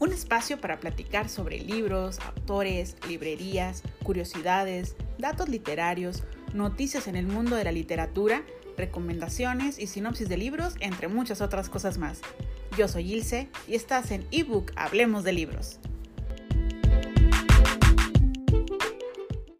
un espacio para platicar sobre libros, autores, librerías, curiosidades, datos literarios, noticias en el mundo de la literatura, recomendaciones y sinopsis de libros, entre muchas otras cosas más. Yo soy Ilse y estás en ebook Hablemos de Libros.